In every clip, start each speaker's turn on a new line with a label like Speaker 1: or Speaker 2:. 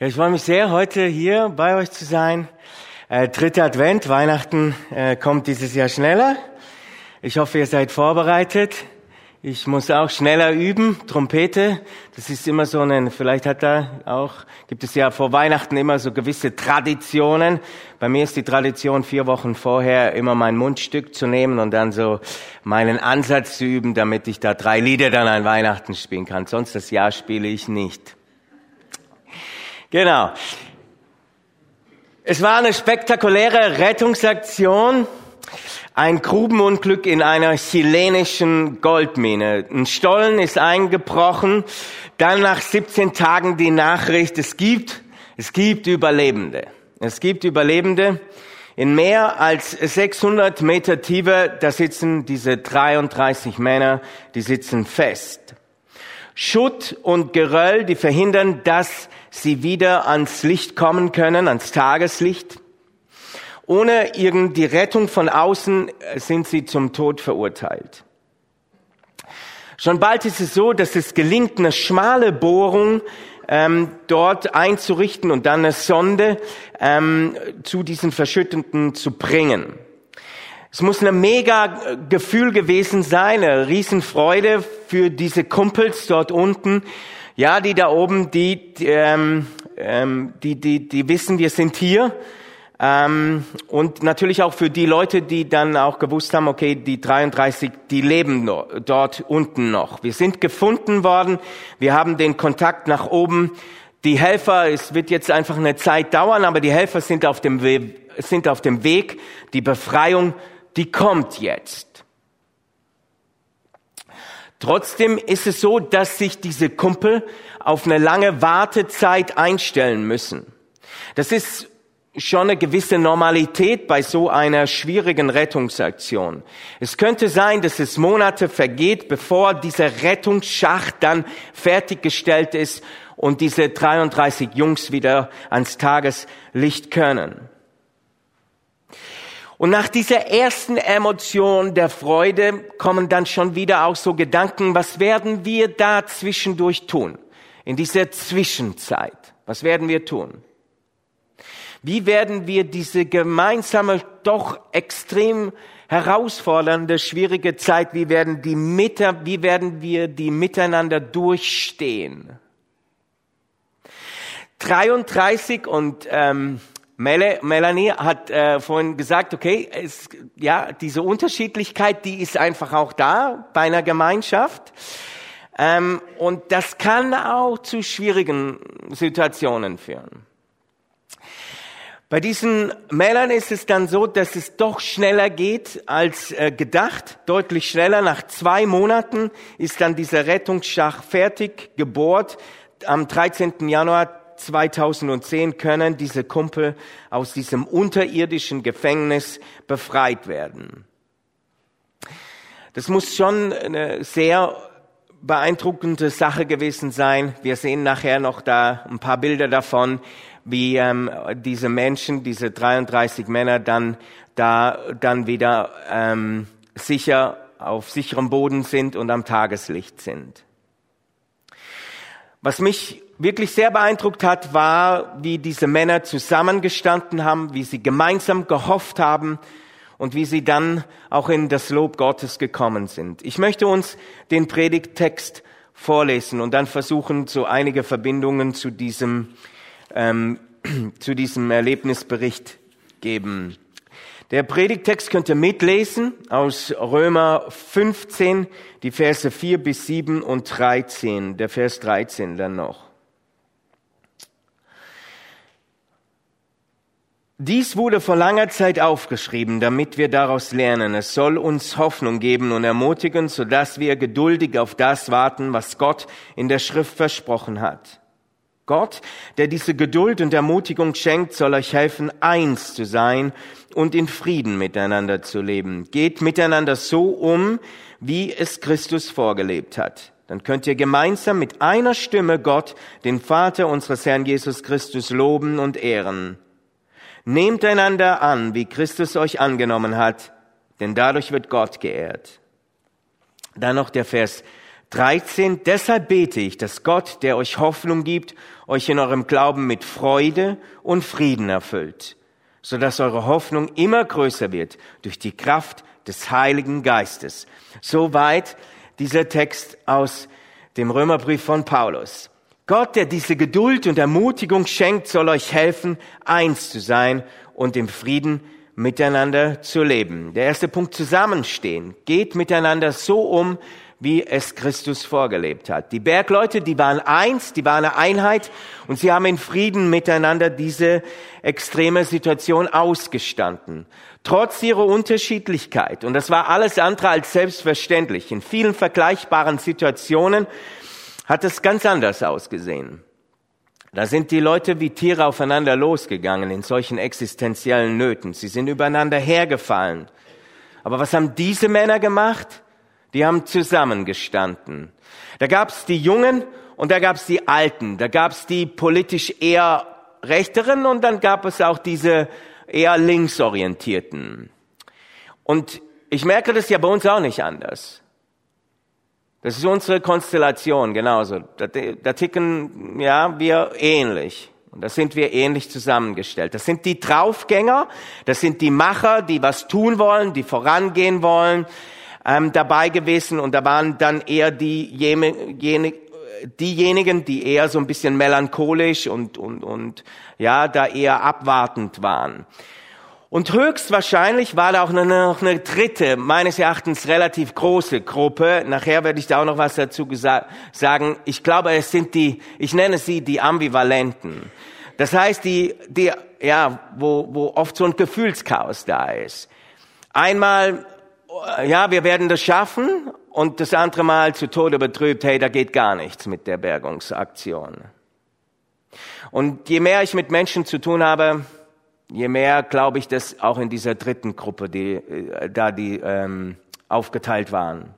Speaker 1: Ja, ich freue mich sehr, heute hier bei euch zu sein. Äh, dritter Advent, Weihnachten äh, kommt dieses Jahr schneller. Ich hoffe, ihr seid vorbereitet. Ich muss auch schneller üben, Trompete. Das ist immer so ein, vielleicht hat da auch, gibt es ja vor Weihnachten immer so gewisse Traditionen. Bei mir ist die Tradition, vier Wochen vorher immer mein Mundstück zu nehmen und dann so meinen Ansatz zu üben, damit ich da drei Lieder dann an Weihnachten spielen kann. Sonst das Jahr spiele ich nicht. Genau. Es war eine spektakuläre Rettungsaktion. Ein Grubenunglück in einer chilenischen Goldmine. Ein Stollen ist eingebrochen. Dann nach 17 Tagen die Nachricht, es gibt, es gibt Überlebende. Es gibt Überlebende. In mehr als 600 Meter Tiefe, da sitzen diese 33 Männer, die sitzen fest. Schutt und Geröll, die verhindern, dass sie wieder ans Licht kommen können, ans Tageslicht. Ohne irgendeine Rettung von außen äh, sind sie zum Tod verurteilt. Schon bald ist es so, dass es gelingt, eine schmale Bohrung ähm, dort einzurichten und dann eine Sonde ähm, zu diesen Verschütteten zu bringen. Es muss eine mega Gefühl gewesen sein, eine Riesenfreude für diese Kumpels dort unten, ja, die da oben, die, ähm, ähm, die, die, die wissen, wir sind hier. Ähm, und natürlich auch für die Leute, die dann auch gewusst haben, okay, die 33, die leben dort unten noch. Wir sind gefunden worden, wir haben den Kontakt nach oben. Die Helfer, es wird jetzt einfach eine Zeit dauern, aber die Helfer sind auf dem Weg, sind auf dem Weg. Die Befreiung, die kommt jetzt. Trotzdem ist es so, dass sich diese Kumpel auf eine lange Wartezeit einstellen müssen. Das ist schon eine gewisse Normalität bei so einer schwierigen Rettungsaktion. Es könnte sein, dass es Monate vergeht, bevor dieser Rettungsschacht dann fertiggestellt ist und diese 33 Jungs wieder ans Tageslicht können. Und nach dieser ersten Emotion der Freude kommen dann schon wieder auch so Gedanken, was werden wir da zwischendurch tun? In dieser Zwischenzeit. Was werden wir tun? Wie werden wir diese gemeinsame, doch extrem herausfordernde, schwierige Zeit, wie werden, die Mitte, wie werden wir die miteinander durchstehen? 33 und ähm, Melanie hat äh, vorhin gesagt, okay, es, ja, diese Unterschiedlichkeit, die ist einfach auch da bei einer Gemeinschaft. Ähm, und das kann auch zu schwierigen Situationen führen. Bei diesen Männern ist es dann so, dass es doch schneller geht als äh, gedacht, deutlich schneller. Nach zwei Monaten ist dann dieser Rettungsschach fertig gebohrt. Am 13. Januar 2010 können diese Kumpel aus diesem unterirdischen Gefängnis befreit werden. Das muss schon eine sehr beeindruckende Sache gewesen sein. Wir sehen nachher noch da ein paar Bilder davon, wie ähm, diese Menschen, diese 33 Männer dann da dann wieder ähm, sicher auf sicherem Boden sind und am Tageslicht sind. Was mich wirklich sehr beeindruckt hat, war, wie diese Männer zusammengestanden haben, wie sie gemeinsam gehofft haben und wie sie dann auch in das Lob Gottes gekommen sind. Ich möchte uns den Predigttext vorlesen und dann versuchen, so einige Verbindungen zu diesem, ähm, zu diesem Erlebnisbericht geben. Der Predigtext könnt ihr mitlesen aus Römer 15, die Verse 4 bis 7 und 13, der Vers 13 dann noch. Dies wurde vor langer Zeit aufgeschrieben, damit wir daraus lernen. Es soll uns Hoffnung geben und ermutigen, sodass wir geduldig auf das warten, was Gott in der Schrift versprochen hat. Gott, der diese Geduld und Ermutigung schenkt, soll euch helfen, eins zu sein und in Frieden miteinander zu leben. Geht miteinander so um, wie es Christus vorgelebt hat. Dann könnt ihr gemeinsam mit einer Stimme Gott, den Vater unseres Herrn Jesus Christus, loben und ehren. Nehmt einander an, wie Christus euch angenommen hat, denn dadurch wird Gott geehrt. Dann noch der Vers 13. Deshalb bete ich, dass Gott, der euch Hoffnung gibt, euch in eurem Glauben mit Freude und Frieden erfüllt, so dass eure Hoffnung immer größer wird durch die Kraft des Heiligen Geistes. Soweit dieser Text aus dem Römerbrief von Paulus. Gott, der diese Geduld und Ermutigung schenkt, soll euch helfen, eins zu sein und im Frieden miteinander zu leben. Der erste Punkt, zusammenstehen. Geht miteinander so um, wie es Christus vorgelebt hat. Die Bergleute, die waren eins, die waren eine Einheit und sie haben in Frieden miteinander diese extreme Situation ausgestanden. Trotz ihrer Unterschiedlichkeit. Und das war alles andere als selbstverständlich. In vielen vergleichbaren Situationen hat es ganz anders ausgesehen. Da sind die Leute wie Tiere aufeinander losgegangen in solchen existenziellen Nöten. Sie sind übereinander hergefallen. Aber was haben diese Männer gemacht? Die haben zusammengestanden. Da gab's die Jungen und da gab's die Alten. Da gab's die politisch eher Rechteren und dann gab es auch diese eher linksorientierten. Und ich merke das ja bei uns auch nicht anders. Das ist unsere Konstellation, genauso. Da, da ticken ja, wir ähnlich. Und da sind wir ähnlich zusammengestellt. Das sind die Draufgänger, das sind die Macher, die was tun wollen, die vorangehen wollen, ähm, dabei gewesen. Und da waren dann eher die, jene, jene, diejenigen, die eher so ein bisschen melancholisch und, und, und ja, da eher abwartend waren. Und höchstwahrscheinlich war da auch noch eine dritte, meines Erachtens relativ große Gruppe. Nachher werde ich da auch noch was dazu sagen. Ich glaube, es sind die, ich nenne sie die Ambivalenten. Das heißt, die, die, ja, wo, wo oft so ein Gefühlschaos da ist. Einmal, ja, wir werden das schaffen und das andere Mal zu Tode betrübt, hey, da geht gar nichts mit der Bergungsaktion. Und je mehr ich mit Menschen zu tun habe, je mehr glaube ich, dass auch in dieser dritten Gruppe, die äh, da die ähm, aufgeteilt waren.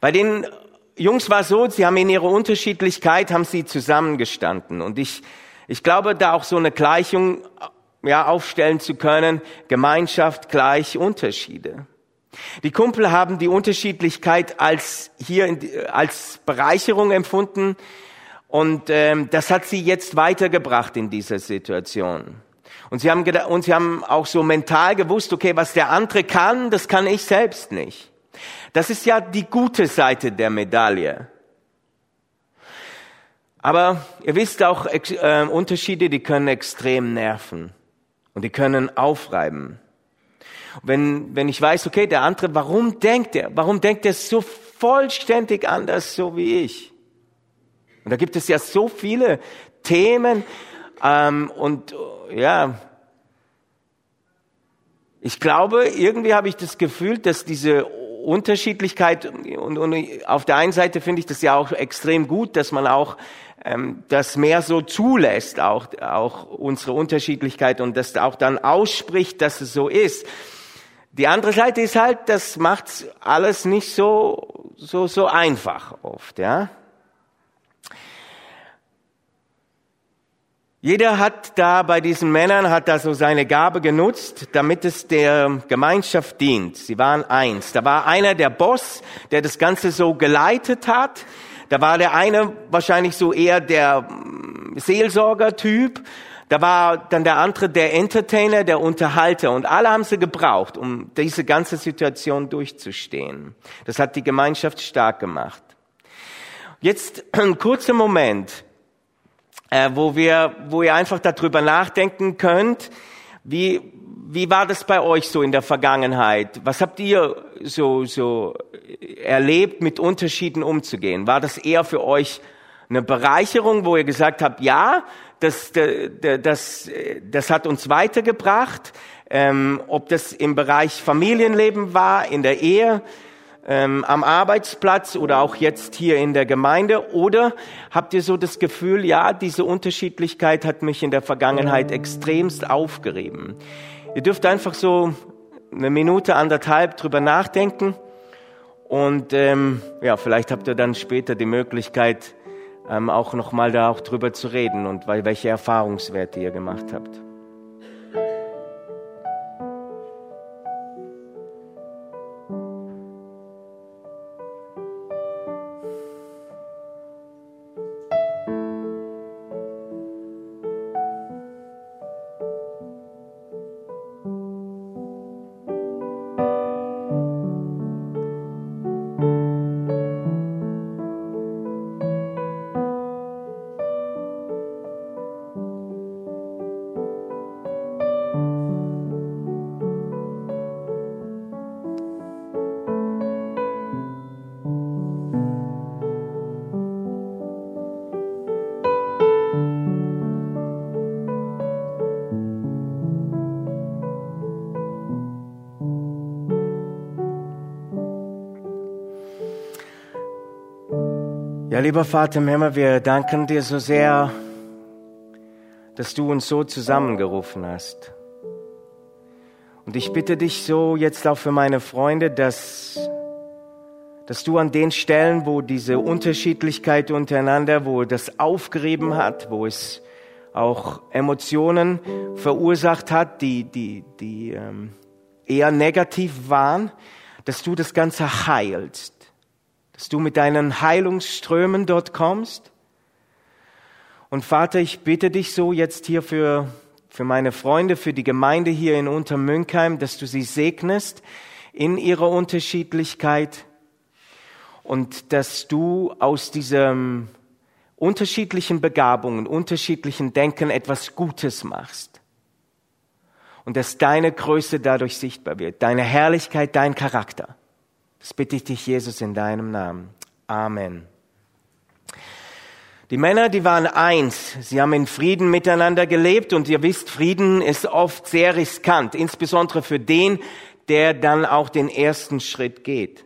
Speaker 1: Bei den Jungs war es so, sie haben in ihrer Unterschiedlichkeit haben sie zusammengestanden und ich ich glaube, da auch so eine Gleichung ja aufstellen zu können, Gemeinschaft gleich Unterschiede. Die Kumpel haben die Unterschiedlichkeit als hier in, als Bereicherung empfunden und ähm, das hat sie jetzt weitergebracht in dieser Situation. Und sie, haben und sie haben auch so mental gewusst, okay, was der andere kann, das kann ich selbst nicht. Das ist ja die gute Seite der Medaille. Aber ihr wisst auch, äh, Unterschiede, die können extrem nerven und die können aufreiben. Wenn, wenn ich weiß, okay, der andere, warum denkt er? Warum denkt er so vollständig anders, so wie ich? Und da gibt es ja so viele Themen ähm, und ja, ich glaube, irgendwie habe ich das Gefühl, dass diese Unterschiedlichkeit und, und auf der einen Seite finde ich das ja auch extrem gut, dass man auch ähm, das mehr so zulässt, auch, auch unsere Unterschiedlichkeit und das auch dann ausspricht, dass es so ist. Die andere Seite ist halt, das macht alles nicht so, so, so einfach oft, ja. Jeder hat da bei diesen Männern, hat da so seine Gabe genutzt, damit es der Gemeinschaft dient. Sie waren eins. Da war einer der Boss, der das Ganze so geleitet hat. Da war der eine wahrscheinlich so eher der mm, Seelsorger-Typ. Da war dann der andere der Entertainer, der Unterhalter. Und alle haben sie gebraucht, um diese ganze Situation durchzustehen. Das hat die Gemeinschaft stark gemacht. Jetzt ein kurzer Moment äh, wo wir, wo ihr einfach darüber nachdenken könnt, wie, wie war das bei euch so in der Vergangenheit? Was habt ihr so, so erlebt, mit Unterschieden umzugehen? War das eher für euch eine Bereicherung, wo ihr gesagt habt, ja, das, das, das hat uns weitergebracht, ähm, ob das im Bereich Familienleben war, in der Ehe, ähm, am Arbeitsplatz oder auch jetzt hier in der Gemeinde? Oder habt ihr so das Gefühl, ja, diese Unterschiedlichkeit hat mich in der Vergangenheit extremst aufgerieben? Ihr dürft einfach so eine Minute, anderthalb drüber nachdenken und ähm, ja, vielleicht habt ihr dann später die Möglichkeit, ähm, auch nochmal da auch drüber zu reden und welche Erfahrungswerte ihr gemacht habt. Ja, lieber Vater im Himmel, wir danken dir so sehr, dass du uns so zusammengerufen hast. Und ich bitte dich so jetzt auch für meine Freunde, dass, dass du an den Stellen, wo diese Unterschiedlichkeit untereinander, wo das aufgerieben hat, wo es auch Emotionen verursacht hat, die, die, die ähm, eher negativ waren, dass du das Ganze heilst dass du mit deinen Heilungsströmen dort kommst. Und Vater, ich bitte dich so jetzt hier für, für meine Freunde, für die Gemeinde hier in Untermünkheim, dass du sie segnest in ihrer Unterschiedlichkeit und dass du aus diesem unterschiedlichen Begabungen, unterschiedlichen Denken etwas Gutes machst. Und dass deine Größe dadurch sichtbar wird, deine Herrlichkeit, dein Charakter. Das bitte ich dich, Jesus, in deinem Namen. Amen. Die Männer, die waren eins. Sie haben in Frieden miteinander gelebt und ihr wisst, Frieden ist oft sehr riskant, insbesondere für den, der dann auch den ersten Schritt geht.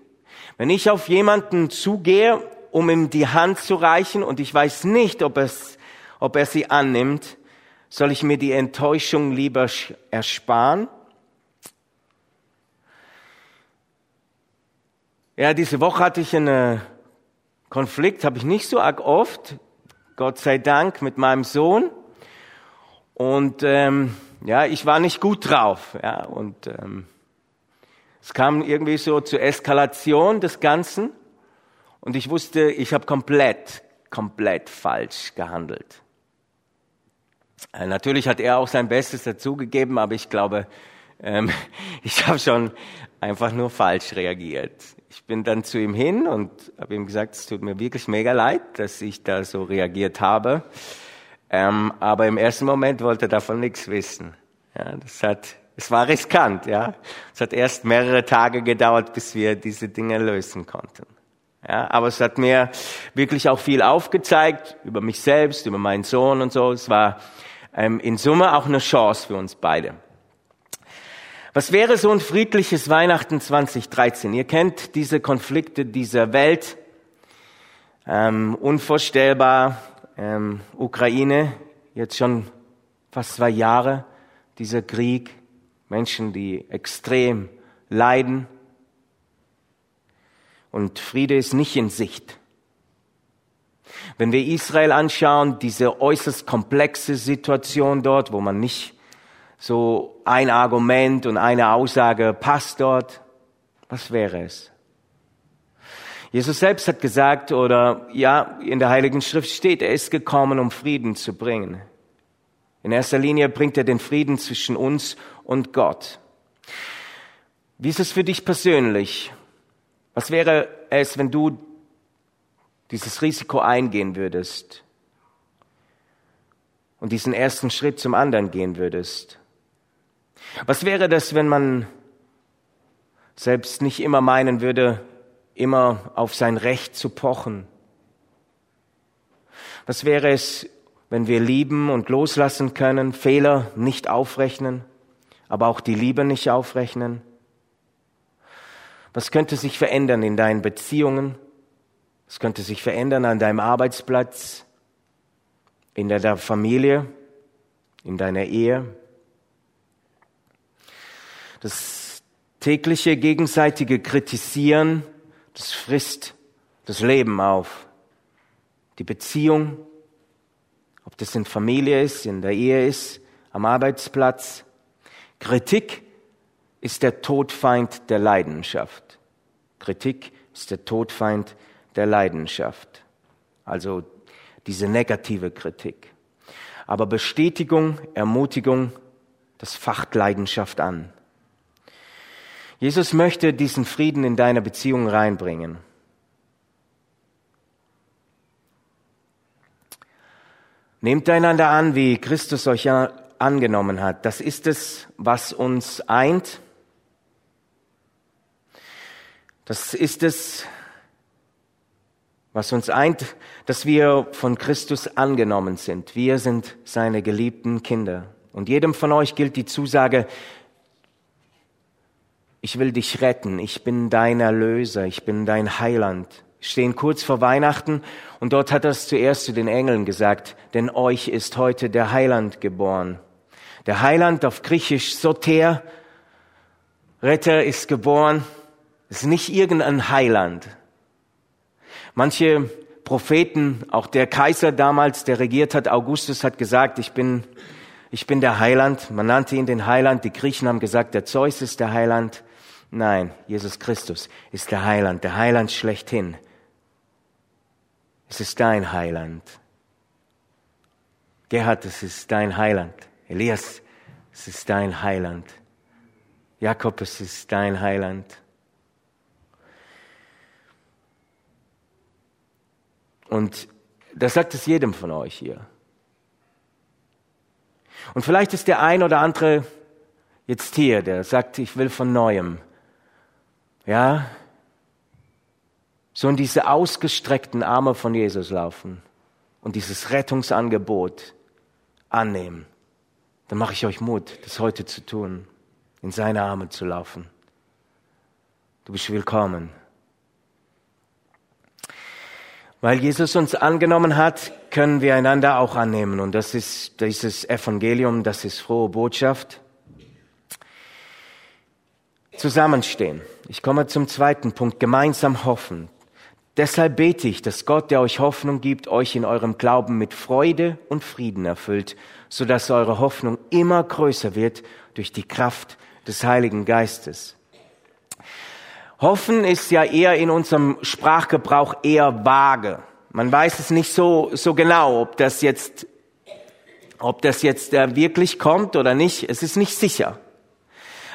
Speaker 1: Wenn ich auf jemanden zugehe, um ihm die Hand zu reichen und ich weiß nicht, ob, es, ob er sie annimmt, soll ich mir die Enttäuschung lieber ersparen Ja, diese Woche hatte ich einen Konflikt, habe ich nicht so arg oft, Gott sei Dank, mit meinem Sohn. Und ähm, ja, ich war nicht gut drauf. Ja, und ähm, es kam irgendwie so zur Eskalation des Ganzen. Und ich wusste, ich habe komplett, komplett falsch gehandelt. Äh, natürlich hat er auch sein Bestes dazugegeben, aber ich glaube, ähm, ich habe schon einfach nur falsch reagiert ich bin dann zu ihm hin und habe ihm gesagt, es tut mir wirklich mega leid, dass ich da so reagiert habe. Ähm, aber im ersten Moment wollte er davon nichts wissen. Ja, das hat, es war riskant, ja. Es hat erst mehrere Tage gedauert, bis wir diese Dinge lösen konnten. Ja, aber es hat mir wirklich auch viel aufgezeigt über mich selbst, über meinen Sohn und so. Es war ähm, in Summe auch eine Chance für uns beide. Was wäre so ein friedliches Weihnachten 2013? Ihr kennt diese Konflikte dieser Welt. Ähm, unvorstellbar. Ähm, Ukraine, jetzt schon fast zwei Jahre, dieser Krieg. Menschen, die extrem leiden. Und Friede ist nicht in Sicht. Wenn wir Israel anschauen, diese äußerst komplexe Situation dort, wo man nicht so ein Argument und eine Aussage passt dort, was wäre es? Jesus selbst hat gesagt, oder ja, in der Heiligen Schrift steht, er ist gekommen, um Frieden zu bringen. In erster Linie bringt er den Frieden zwischen uns und Gott. Wie ist es für dich persönlich? Was wäre es, wenn du dieses Risiko eingehen würdest und diesen ersten Schritt zum anderen gehen würdest? Was wäre das, wenn man selbst nicht immer meinen würde, immer auf sein Recht zu pochen? Was wäre es, wenn wir lieben und loslassen können, Fehler nicht aufrechnen, aber auch die Liebe nicht aufrechnen? Was könnte sich verändern in deinen Beziehungen? Was könnte sich verändern an deinem Arbeitsplatz, in der Familie, in deiner Ehe? Das tägliche gegenseitige Kritisieren, das frisst das Leben auf. Die Beziehung, ob das in Familie ist, in der Ehe ist, am Arbeitsplatz. Kritik ist der Todfeind der Leidenschaft. Kritik ist der Todfeind der Leidenschaft. Also diese negative Kritik. Aber Bestätigung, Ermutigung, das facht Leidenschaft an. Jesus möchte diesen Frieden in deine Beziehung reinbringen. Nehmt einander an, wie Christus euch angenommen hat. Das ist es, was uns eint. Das ist es, was uns eint, dass wir von Christus angenommen sind. Wir sind seine geliebten Kinder. Und jedem von euch gilt die Zusage, ich will dich retten, ich bin dein Erlöser, ich bin dein Heiland, stehen kurz vor Weihnachten und dort hat er es zuerst zu den Engeln gesagt, denn euch ist heute der Heiland geboren. Der Heiland auf Griechisch Soter, Retter ist geboren, ist nicht irgendein Heiland. Manche Propheten, auch der Kaiser damals, der regiert hat, Augustus hat gesagt, ich bin, ich bin der Heiland. Man nannte ihn den Heiland. Die Griechen haben gesagt, der Zeus ist der Heiland. Nein, Jesus Christus ist der Heiland, der Heiland schlechthin. Es ist dein Heiland. Gerhard, es ist dein Heiland. Elias, es ist dein Heiland. Jakob, es ist dein Heiland. Und das sagt es jedem von euch hier. Und vielleicht ist der ein oder andere jetzt hier, der sagt, ich will von neuem. Ja, so in diese ausgestreckten Arme von Jesus laufen und dieses Rettungsangebot annehmen, dann mache ich euch Mut, das heute zu tun, in seine Arme zu laufen. Du bist willkommen. Weil Jesus uns angenommen hat, können wir einander auch annehmen. Und das ist dieses Evangelium, das ist frohe Botschaft. Zusammenstehen. Ich komme zum zweiten Punkt. Gemeinsam hoffen. Deshalb bete ich, dass Gott, der euch Hoffnung gibt, euch in eurem Glauben mit Freude und Frieden erfüllt, so dass eure Hoffnung immer größer wird durch die Kraft des Heiligen Geistes. Hoffen ist ja eher in unserem Sprachgebrauch eher vage. Man weiß es nicht so, so genau, ob das jetzt, ob das jetzt äh, wirklich kommt oder nicht. Es ist nicht sicher.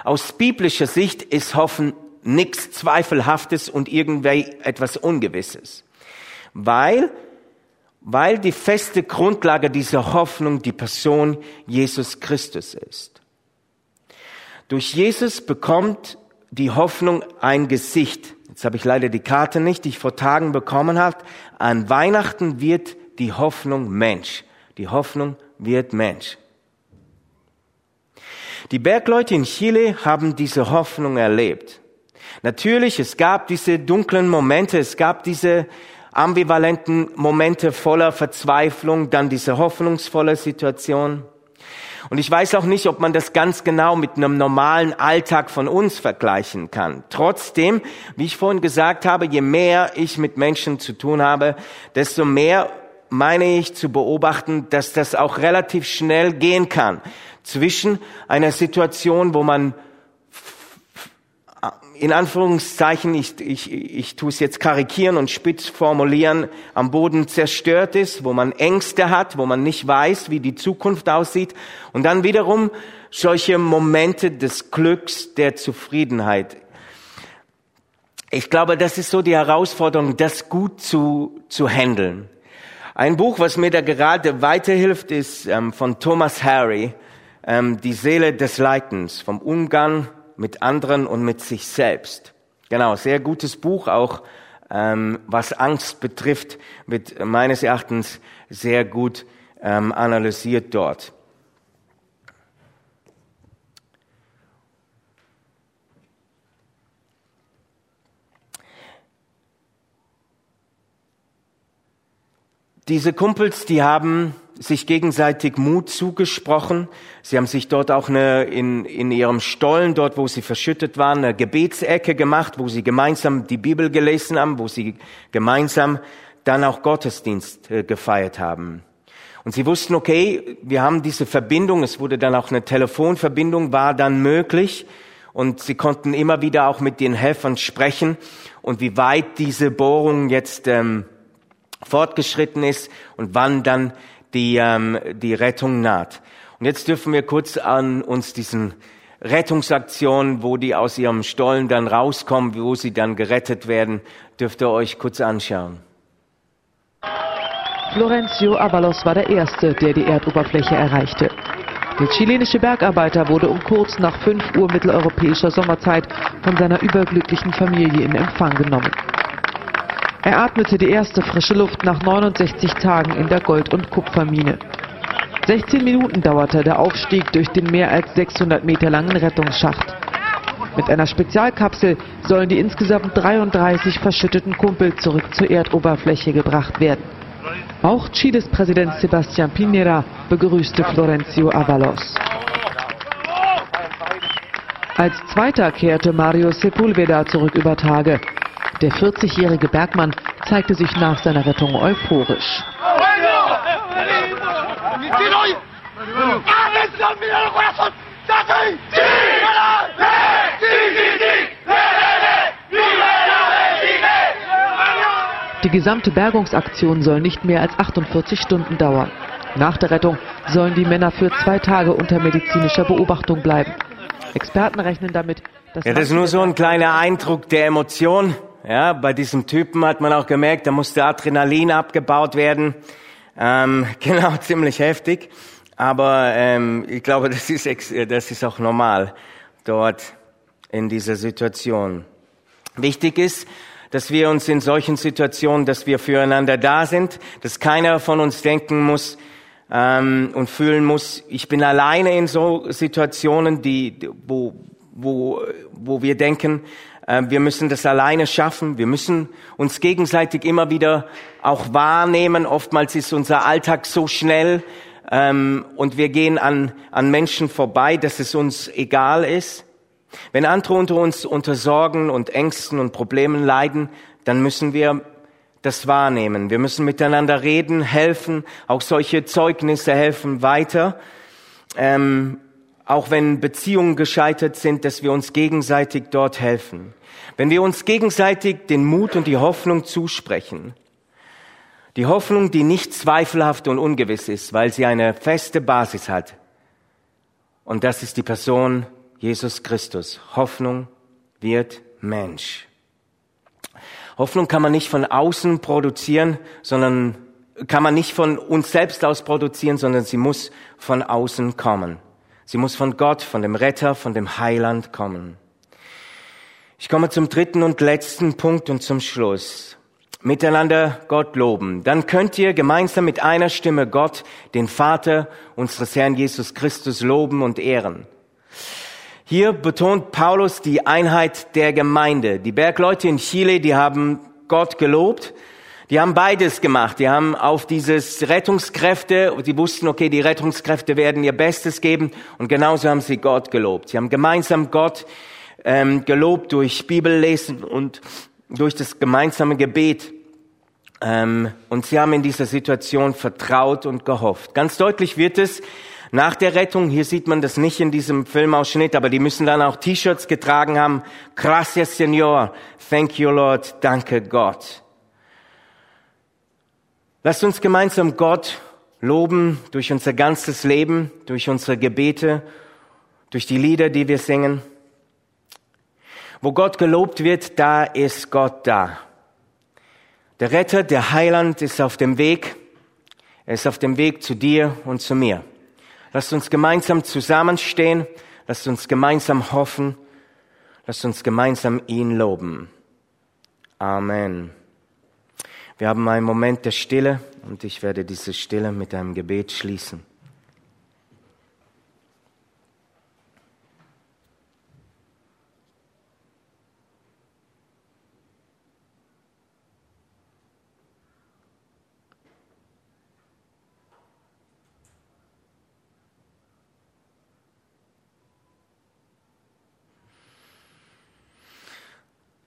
Speaker 1: Aus biblischer Sicht ist Hoffen nichts Zweifelhaftes und irgendwie etwas Ungewisses. Weil, weil die feste Grundlage dieser Hoffnung die Person Jesus Christus ist. Durch Jesus bekommt die Hoffnung ein Gesicht. Jetzt habe ich leider die Karte nicht, die ich vor Tagen bekommen habe. An Weihnachten wird die Hoffnung Mensch. Die Hoffnung wird Mensch. Die Bergleute in Chile haben diese Hoffnung erlebt. Natürlich, es gab diese dunklen Momente, es gab diese ambivalenten Momente voller Verzweiflung, dann diese hoffnungsvolle Situation. Und ich weiß auch nicht, ob man das ganz genau mit einem normalen Alltag von uns vergleichen kann. Trotzdem, wie ich vorhin gesagt habe, je mehr ich mit Menschen zu tun habe, desto mehr meine ich zu beobachten, dass das auch relativ schnell gehen kann. Zwischen einer Situation, wo man in Anführungszeichen, ich, ich, ich tue es jetzt karikieren und spitz formulieren, am Boden zerstört ist, wo man Ängste hat, wo man nicht weiß, wie die Zukunft aussieht. Und dann wiederum solche Momente des Glücks, der Zufriedenheit. Ich glaube, das ist so die Herausforderung, das gut zu, zu handeln. Ein Buch, was mir da gerade weiterhilft, ist ähm, von Thomas Harry, ähm, Die Seele des Leidens, vom Umgang mit anderen und mit sich selbst. Genau, sehr gutes Buch, auch ähm, was Angst betrifft, wird meines Erachtens sehr gut ähm, analysiert dort. Diese Kumpels, die haben sich gegenseitig Mut zugesprochen. Sie haben sich dort auch eine, in, in ihrem Stollen, dort wo sie verschüttet waren, eine Gebetsecke gemacht, wo sie gemeinsam die Bibel gelesen haben, wo sie gemeinsam dann auch Gottesdienst äh, gefeiert haben. Und sie wussten, okay, wir haben diese Verbindung, es wurde dann auch eine Telefonverbindung, war dann möglich. Und sie konnten immer wieder auch mit den Helfern sprechen und wie weit diese Bohrung jetzt ähm, fortgeschritten ist und wann dann die, ähm, die Rettung naht. Und jetzt dürfen wir kurz an uns diesen Rettungsaktion, wo die aus ihrem Stollen dann rauskommen, wo sie dann gerettet werden, dürft ihr euch kurz anschauen.
Speaker 2: Florencio Avalos war der Erste, der die Erdoberfläche erreichte. Der chilenische Bergarbeiter wurde um kurz nach 5 Uhr mitteleuropäischer Sommerzeit von seiner überglücklichen Familie in Empfang genommen. Er atmete die erste frische Luft nach 69 Tagen in der Gold- und Kupfermine. 16 Minuten dauerte der Aufstieg durch den mehr als 600 Meter langen Rettungsschacht. Mit einer Spezialkapsel sollen die insgesamt 33 verschütteten Kumpel zurück zur Erdoberfläche gebracht werden. Auch Chiles Präsident Sebastián Piñera begrüßte Florencio Avalos. Als Zweiter kehrte Mario Sepulveda zurück über Tage. Der 40-jährige Bergmann zeigte sich nach seiner Rettung euphorisch. Die gesamte Bergungsaktion soll nicht mehr als 48 Stunden dauern. Nach der Rettung sollen die Männer für zwei Tage unter medizinischer Beobachtung bleiben. Experten rechnen damit,
Speaker 1: dass... Ja, das ist nur so ein kleiner Eindruck der Emotion. Ja, bei diesem Typen hat man auch gemerkt, da musste Adrenalin abgebaut werden. Ähm, genau, ziemlich heftig. Aber ähm, ich glaube, das ist, das ist auch normal dort in dieser Situation. Wichtig ist, dass wir uns in solchen Situationen, dass wir füreinander da sind, dass keiner von uns denken muss ähm, und fühlen muss, ich bin alleine in so Situationen, die, wo, wo, wo wir denken, wir müssen das alleine schaffen, wir müssen uns gegenseitig immer wieder auch wahrnehmen. Oftmals ist unser Alltag so schnell ähm, und wir gehen an, an Menschen vorbei, dass es uns egal ist. Wenn andere unter uns unter Sorgen und Ängsten und Problemen leiden, dann müssen wir das wahrnehmen. Wir müssen miteinander reden, helfen. Auch solche Zeugnisse helfen weiter. Ähm, auch wenn Beziehungen gescheitert sind, dass wir uns gegenseitig dort helfen. Wenn wir uns gegenseitig den Mut und die Hoffnung zusprechen, die Hoffnung, die nicht zweifelhaft und ungewiss ist, weil sie eine feste Basis hat. Und das ist die Person Jesus Christus. Hoffnung wird Mensch. Hoffnung kann man nicht von außen produzieren, sondern kann man nicht von uns selbst aus produzieren, sondern sie muss von außen kommen. Sie muss von Gott, von dem Retter, von dem Heiland kommen. Ich komme zum dritten und letzten Punkt und zum Schluss. Miteinander Gott loben. Dann könnt ihr gemeinsam mit einer Stimme Gott, den Vater unseres Herrn Jesus Christus, loben und ehren. Hier betont Paulus die Einheit der Gemeinde. Die Bergleute in Chile, die haben Gott gelobt. Die haben beides gemacht. Die haben auf dieses Rettungskräfte, die wussten, okay, die Rettungskräfte werden ihr Bestes geben und genauso haben sie Gott gelobt. Sie haben gemeinsam Gott ähm, gelobt durch Bibellesen und durch das gemeinsame Gebet. Ähm, und sie haben in dieser Situation vertraut und gehofft. Ganz deutlich wird es, nach der Rettung, hier sieht man das nicht in diesem Filmausschnitt, aber die müssen dann auch T-Shirts getragen haben. Gracias, Señor. Thank you, Lord. Danke, Gott. Lasst uns gemeinsam Gott loben durch unser ganzes Leben, durch unsere Gebete, durch die Lieder, die wir singen. Wo Gott gelobt wird, da ist Gott da. Der Retter, der Heiland ist auf dem Weg. Er ist auf dem Weg zu dir und zu mir. Lasst uns gemeinsam zusammenstehen. Lasst uns gemeinsam hoffen. Lasst uns gemeinsam ihn loben. Amen. Wir haben einen Moment der Stille und ich werde diese Stille mit einem Gebet schließen.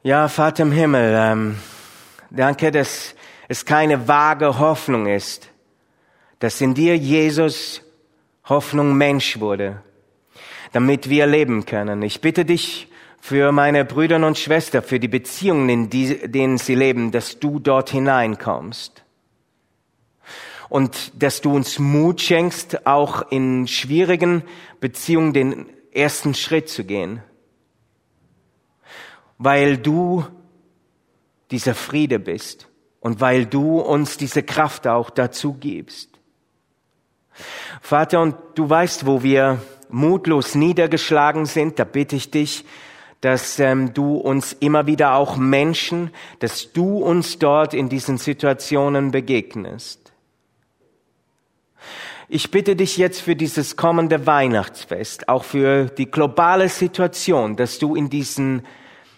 Speaker 1: Ja, Vater im Himmel, ähm, danke, dass es keine vage Hoffnung ist, dass in dir Jesus Hoffnung Mensch wurde, damit wir leben können. Ich bitte dich für meine Brüder und Schwestern, für die Beziehungen, in denen sie leben, dass du dort hineinkommst. Und dass du uns Mut schenkst, auch in schwierigen Beziehungen den ersten Schritt zu gehen weil du dieser Friede bist und weil du uns diese Kraft auch dazu gibst. Vater, und du weißt, wo wir mutlos niedergeschlagen sind, da bitte ich dich, dass ähm, du uns immer wieder auch Menschen, dass du uns dort in diesen Situationen begegnest. Ich bitte dich jetzt für dieses kommende Weihnachtsfest, auch für die globale Situation, dass du in diesen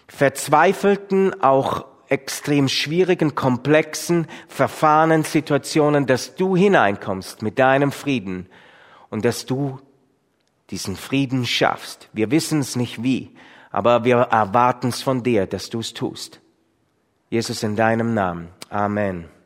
Speaker 1: verzweifelten, auch extrem schwierigen, komplexen, verfahrenen Situationen, dass du hineinkommst mit deinem Frieden und dass du diesen Frieden schaffst. Wir wissen es nicht wie, aber wir erwarten es von dir, dass du es tust. Jesus in deinem Namen. Amen.